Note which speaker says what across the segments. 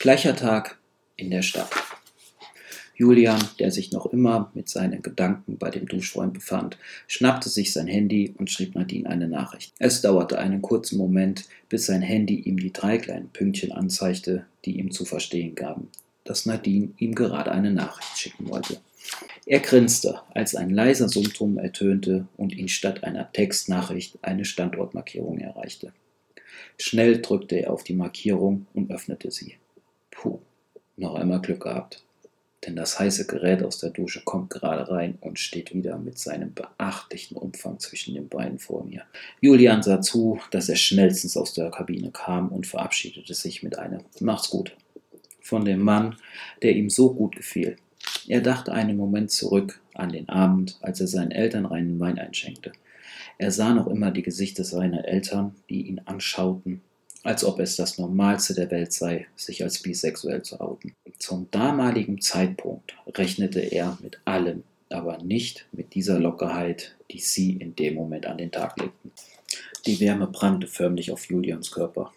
Speaker 1: Gleicher Tag in der Stadt. Julian, der sich noch immer mit seinen Gedanken bei dem Duschfreund befand, schnappte sich sein Handy und schrieb Nadine eine Nachricht. Es dauerte einen kurzen Moment, bis sein Handy ihm die drei kleinen Pünktchen anzeigte, die ihm zu verstehen gaben, dass Nadine ihm gerade eine Nachricht schicken wollte. Er grinste, als ein leiser Summton ertönte und ihn statt einer Textnachricht eine Standortmarkierung erreichte. Schnell drückte er auf die Markierung und öffnete sie. Puh, noch einmal Glück gehabt denn das heiße Gerät aus der Dusche kommt gerade rein und steht wieder mit seinem beachtlichen Umfang zwischen den Beinen vor mir. Julian sah zu, dass er schnellstens aus der Kabine kam und verabschiedete sich mit einem Macht's gut von dem Mann, der ihm so gut gefiel. Er dachte einen Moment zurück an den Abend, als er seinen Eltern reinen Wein einschenkte. Er sah noch immer die Gesichter seiner Eltern, die ihn anschauten als ob es das Normalste der Welt sei, sich als bisexuell zu outen. Zum damaligen Zeitpunkt rechnete er mit allem, aber nicht mit dieser Lockerheit, die sie in dem Moment an den Tag legten. Die Wärme brannte förmlich auf Julians Körper.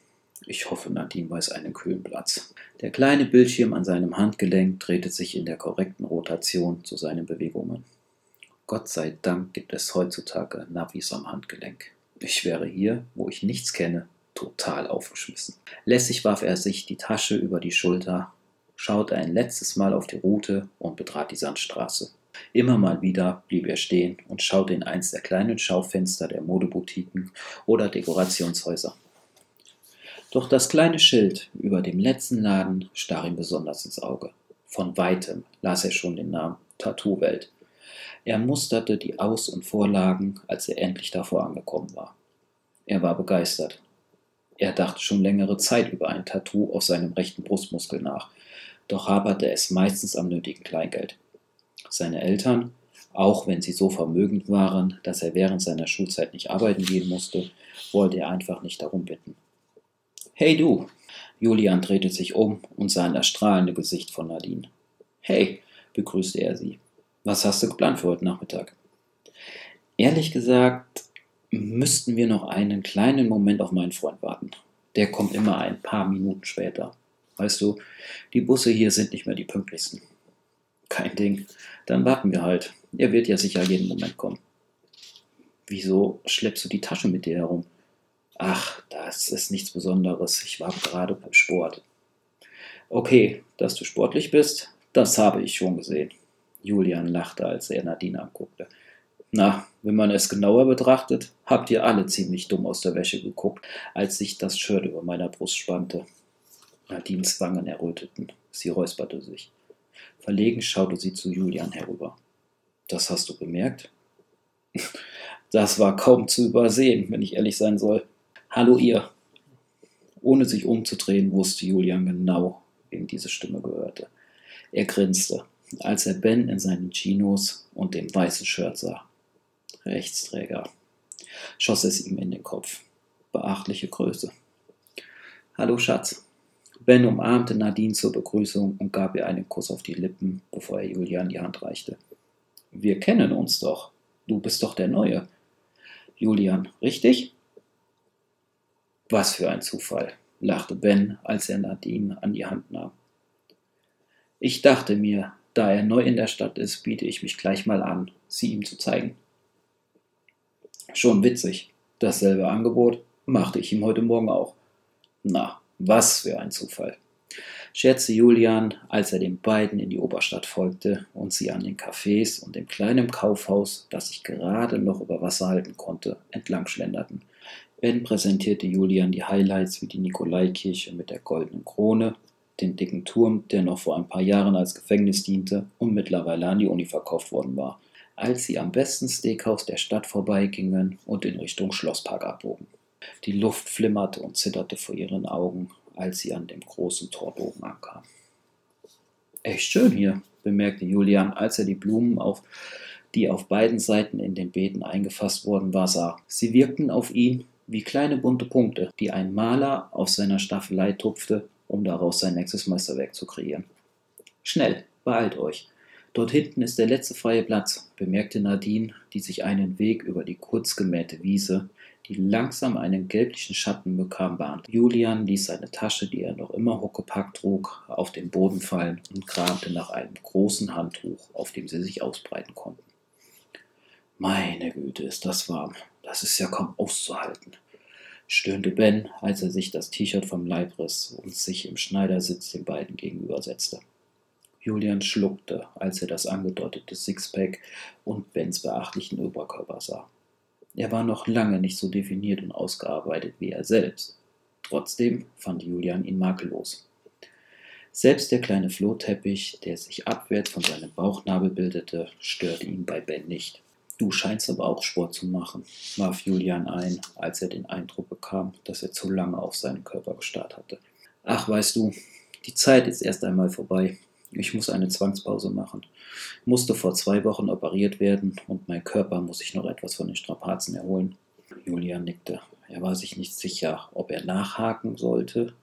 Speaker 1: Ich hoffe, Nadine weiß einen kühlen Platz. Der kleine Bildschirm an seinem Handgelenk drehte sich in der korrekten Rotation zu seinen Bewegungen. Gott sei Dank gibt es heutzutage Navis am Handgelenk. Ich wäre hier, wo ich nichts kenne, total aufgeschmissen. Lässig warf er sich die Tasche über die Schulter, schaute ein letztes Mal auf die Route und betrat die Sandstraße. Immer mal wieder blieb er stehen und schaute in eins der kleinen Schaufenster der Modeboutiquen oder Dekorationshäuser. Doch das kleine Schild über dem letzten Laden stach ihm besonders ins Auge. Von weitem las er schon den Namen Tattoo-Welt. Er musterte die Aus- und Vorlagen, als er endlich davor angekommen war. Er war begeistert er dachte schon längere Zeit über ein Tattoo auf seinem rechten Brustmuskel nach, doch haperte es meistens am nötigen Kleingeld. Seine Eltern, auch wenn sie so vermögend waren, dass er während seiner Schulzeit nicht arbeiten gehen musste, wollte er einfach nicht darum bitten. Hey du! Julian drehte sich um und sah in das strahlende Gesicht von Nadine. Hey, begrüßte er sie. Was hast du geplant für heute Nachmittag? Ehrlich gesagt, müssten wir noch einen kleinen Moment auf meinen Freund warten. Der kommt immer ein paar Minuten später. Weißt du, die Busse hier sind nicht mehr die pünktlichsten. Kein Ding. Dann warten wir halt. Er wird ja sicher jeden Moment kommen. Wieso schleppst du die Tasche mit dir herum? Ach, das ist nichts Besonderes. Ich war gerade beim Sport. Okay, dass du sportlich bist, das habe ich schon gesehen. Julian lachte, als er Nadine anguckte. Na, wenn man es genauer betrachtet, habt ihr alle ziemlich dumm aus der Wäsche geguckt, als sich das Shirt über meiner Brust spannte. Nadines Wangen erröteten. Sie räusperte sich. Verlegen schaute sie zu Julian herüber. Das hast du bemerkt? Das war kaum zu übersehen, wenn ich ehrlich sein soll. Hallo ihr. Ohne sich umzudrehen, wusste Julian genau, wem diese Stimme gehörte. Er grinste, als er Ben in seinen Chinos und dem weißen Shirt sah. Rechtsträger, schoss es ihm in den Kopf. Beachtliche Größe. Hallo Schatz. Ben umarmte Nadine zur Begrüßung und gab ihr einen Kuss auf die Lippen, bevor er Julian die Hand reichte. Wir kennen uns doch. Du bist doch der Neue. Julian, richtig? Was für ein Zufall, lachte Ben, als er Nadine an die Hand nahm. Ich dachte mir, da er neu in der Stadt ist, biete ich mich gleich mal an, sie ihm zu zeigen. Schon witzig. Dasselbe Angebot machte ich ihm heute Morgen auch. Na, was für ein Zufall. scherzte Julian, als er den beiden in die Oberstadt folgte und sie an den Cafés und dem kleinen Kaufhaus, das sich gerade noch über Wasser halten konnte, entlang schlenderten. Ben präsentierte Julian die Highlights wie die Nikolaikirche mit der goldenen Krone, den dicken Turm, der noch vor ein paar Jahren als Gefängnis diente und mittlerweile an die Uni verkauft worden war als sie am besten Steakhouse der Stadt vorbeigingen und in Richtung Schlosspark abbogen. Die Luft flimmerte und zitterte vor ihren Augen, als sie an dem großen Torbogen ankamen. Echt schön hier, bemerkte Julian, als er die Blumen auf die auf beiden Seiten in den Beeten eingefasst worden war, sah. Sie wirkten auf ihn wie kleine bunte Punkte, die ein Maler auf seiner Staffelei tupfte, um daraus sein nächstes Meisterwerk zu kreieren. Schnell, beeilt euch, Dort hinten ist der letzte freie Platz, bemerkte Nadine, die sich einen Weg über die kurz gemähte Wiese, die langsam einen gelblichen Schatten bekam, bahnte. Julian ließ seine Tasche, die er noch immer huckepack trug, auf den Boden fallen und kramte nach einem großen Handtuch, auf dem sie sich ausbreiten konnten. Meine Güte, ist das warm. Das ist ja kaum auszuhalten, stöhnte Ben, als er sich das T-Shirt vom Leib riss und sich im Schneidersitz den beiden gegenübersetzte. Julian schluckte, als er das angedeutete Sixpack und Bens beachtlichen Oberkörper sah. Er war noch lange nicht so definiert und ausgearbeitet wie er selbst. Trotzdem fand Julian ihn makellos. Selbst der kleine Flohteppich, der sich abwärts von seinem Bauchnabel bildete, störte ihn bei Ben nicht. Du scheinst aber auch Sport zu machen, warf Julian ein, als er den Eindruck bekam, dass er zu lange auf seinen Körper gestarrt hatte. Ach, weißt du, die Zeit ist erst einmal vorbei. Ich muss eine Zwangspause machen. Musste vor zwei Wochen operiert werden und mein Körper muss sich noch etwas von den Strapazen erholen. Julian nickte. Er war sich nicht sicher, ob er nachhaken sollte,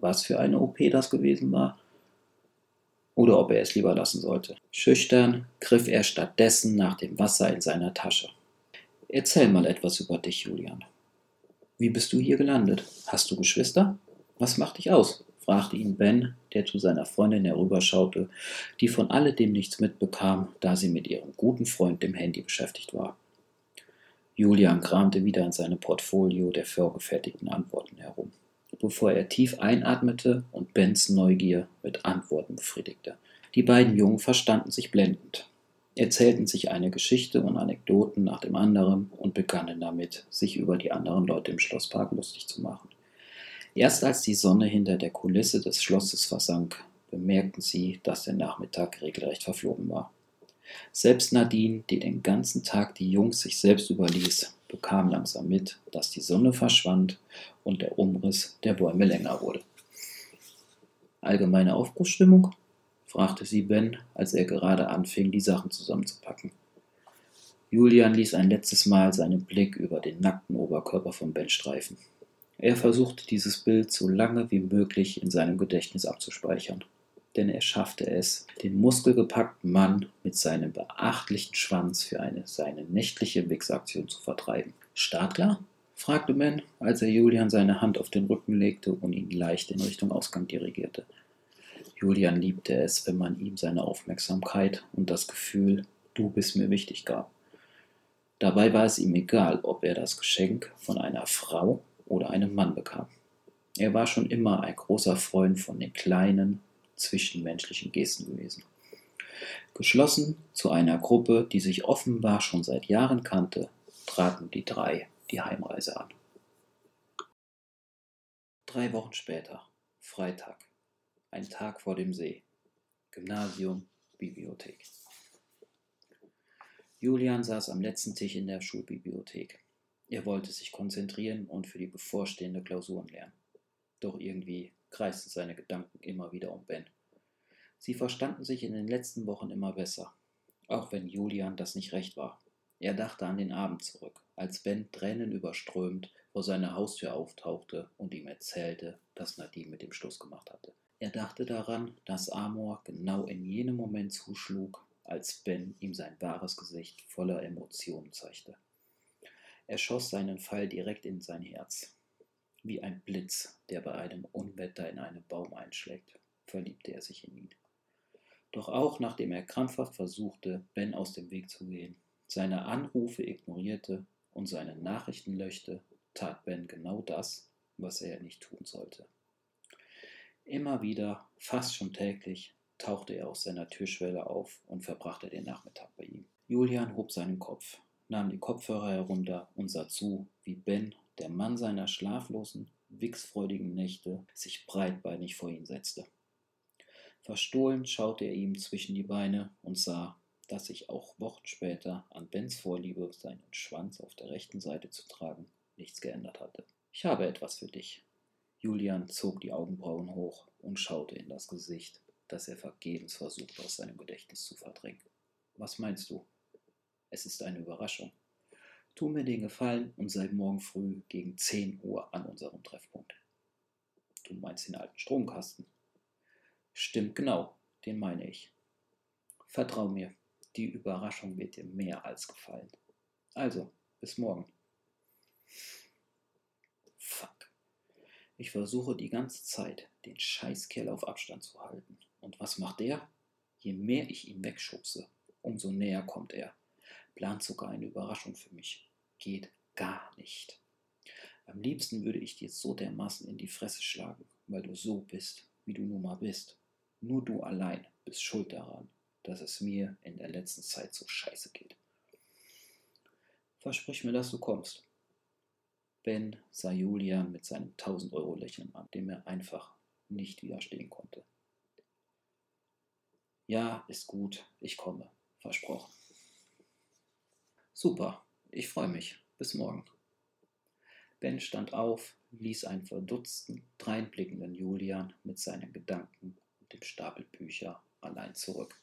Speaker 1: was für eine OP das gewesen war, oder ob er es lieber lassen sollte. Schüchtern griff er stattdessen nach dem Wasser in seiner Tasche. Erzähl mal etwas über dich, Julian. Wie bist du hier gelandet? Hast du Geschwister? Was macht dich aus? Fragte ihn Ben, der zu seiner Freundin herüberschaute, die von alledem nichts mitbekam, da sie mit ihrem guten Freund dem Handy beschäftigt war. Julian kramte wieder in seinem Portfolio der vorgefertigten Antworten herum, bevor er tief einatmete und Bens Neugier mit Antworten befriedigte. Die beiden Jungen verstanden sich blendend, erzählten sich eine Geschichte und Anekdoten nach dem anderen und begannen damit, sich über die anderen Leute im Schlosspark lustig zu machen. Erst als die Sonne hinter der Kulisse des Schlosses versank, bemerkten sie, dass der Nachmittag regelrecht verflogen war. Selbst Nadine, die den ganzen Tag die Jungs sich selbst überließ, bekam langsam mit, dass die Sonne verschwand und der Umriss der Bäume länger wurde. Allgemeine Aufbruchsstimmung? fragte sie Ben, als er gerade anfing, die Sachen zusammenzupacken. Julian ließ ein letztes Mal seinen Blick über den nackten Oberkörper von Ben streifen. Er versuchte dieses Bild so lange wie möglich in seinem Gedächtnis abzuspeichern, denn er schaffte es, den muskelgepackten Mann mit seinem beachtlichen Schwanz für eine seine nächtliche Wichsaktion zu vertreiben. Startklar? fragte Ben, als er Julian seine Hand auf den Rücken legte und ihn leicht in Richtung Ausgang dirigierte. Julian liebte es, wenn man ihm seine Aufmerksamkeit und das Gefühl, du bist mir wichtig gab. Dabei war es ihm egal, ob er das Geschenk von einer Frau oder einem Mann bekam. Er war schon immer ein großer Freund von den kleinen, zwischenmenschlichen Gesten gewesen. Geschlossen zu einer Gruppe, die sich offenbar schon seit Jahren kannte, traten die drei die Heimreise an. Drei Wochen später, Freitag, ein Tag vor dem See, Gymnasium, Bibliothek. Julian saß am letzten Tisch in der Schulbibliothek. Er wollte sich konzentrieren und für die bevorstehende Klausuren lernen. Doch irgendwie kreisten seine Gedanken immer wieder um Ben. Sie verstanden sich in den letzten Wochen immer besser, auch wenn Julian das nicht recht war. Er dachte an den Abend zurück, als Ben Tränen überströmt vor seiner Haustür auftauchte und ihm erzählte, dass Nadine mit dem Schluss gemacht hatte. Er dachte daran, dass Amor genau in jenem Moment zuschlug, als Ben ihm sein wahres Gesicht voller Emotionen zeigte. Er schoss seinen Pfeil direkt in sein Herz. Wie ein Blitz, der bei einem Unwetter in einen Baum einschlägt, verliebte er sich in ihn. Doch auch nachdem er krampfhaft versuchte, Ben aus dem Weg zu gehen, seine Anrufe ignorierte und seine Nachrichten löschte, tat Ben genau das, was er nicht tun sollte. Immer wieder, fast schon täglich, tauchte er aus seiner Türschwelle auf und verbrachte den Nachmittag bei ihm. Julian hob seinen Kopf nahm die Kopfhörer herunter und sah zu, wie Ben, der Mann seiner schlaflosen, wichsfreudigen Nächte, sich breitbeinig vor ihn setzte. Verstohlen schaute er ihm zwischen die Beine und sah, dass sich auch Wochen später an Bens Vorliebe, seinen Schwanz auf der rechten Seite zu tragen, nichts geändert hatte. Ich habe etwas für dich. Julian zog die Augenbrauen hoch und schaute in das Gesicht, das er vergebens versuchte aus seinem Gedächtnis zu verdrängen. Was meinst du? Es ist eine Überraschung. Tu mir den Gefallen und sei morgen früh gegen 10 Uhr an unserem Treffpunkt. Du meinst den alten Stromkasten? Stimmt genau, den meine ich. Vertrau mir, die Überraschung wird dir mehr als gefallen. Also, bis morgen. Fuck. Ich versuche die ganze Zeit, den Scheißkerl auf Abstand zu halten. Und was macht er? Je mehr ich ihn wegschubse, umso näher kommt er. Plant sogar eine Überraschung für mich. Geht gar nicht. Am liebsten würde ich dir so dermaßen in die Fresse schlagen, weil du so bist, wie du nun mal bist. Nur du allein bist schuld daran, dass es mir in der letzten Zeit so scheiße geht. Versprich mir, dass du kommst. Ben sah Julian mit seinem 1000-Euro-Lächeln an, dem er einfach nicht widerstehen konnte. Ja, ist gut, ich komme, versprochen. Super, ich freue mich. Bis morgen. Ben stand auf, ließ einen verdutzten, dreinblickenden Julian mit seinen Gedanken und dem Stapel Bücher allein zurück.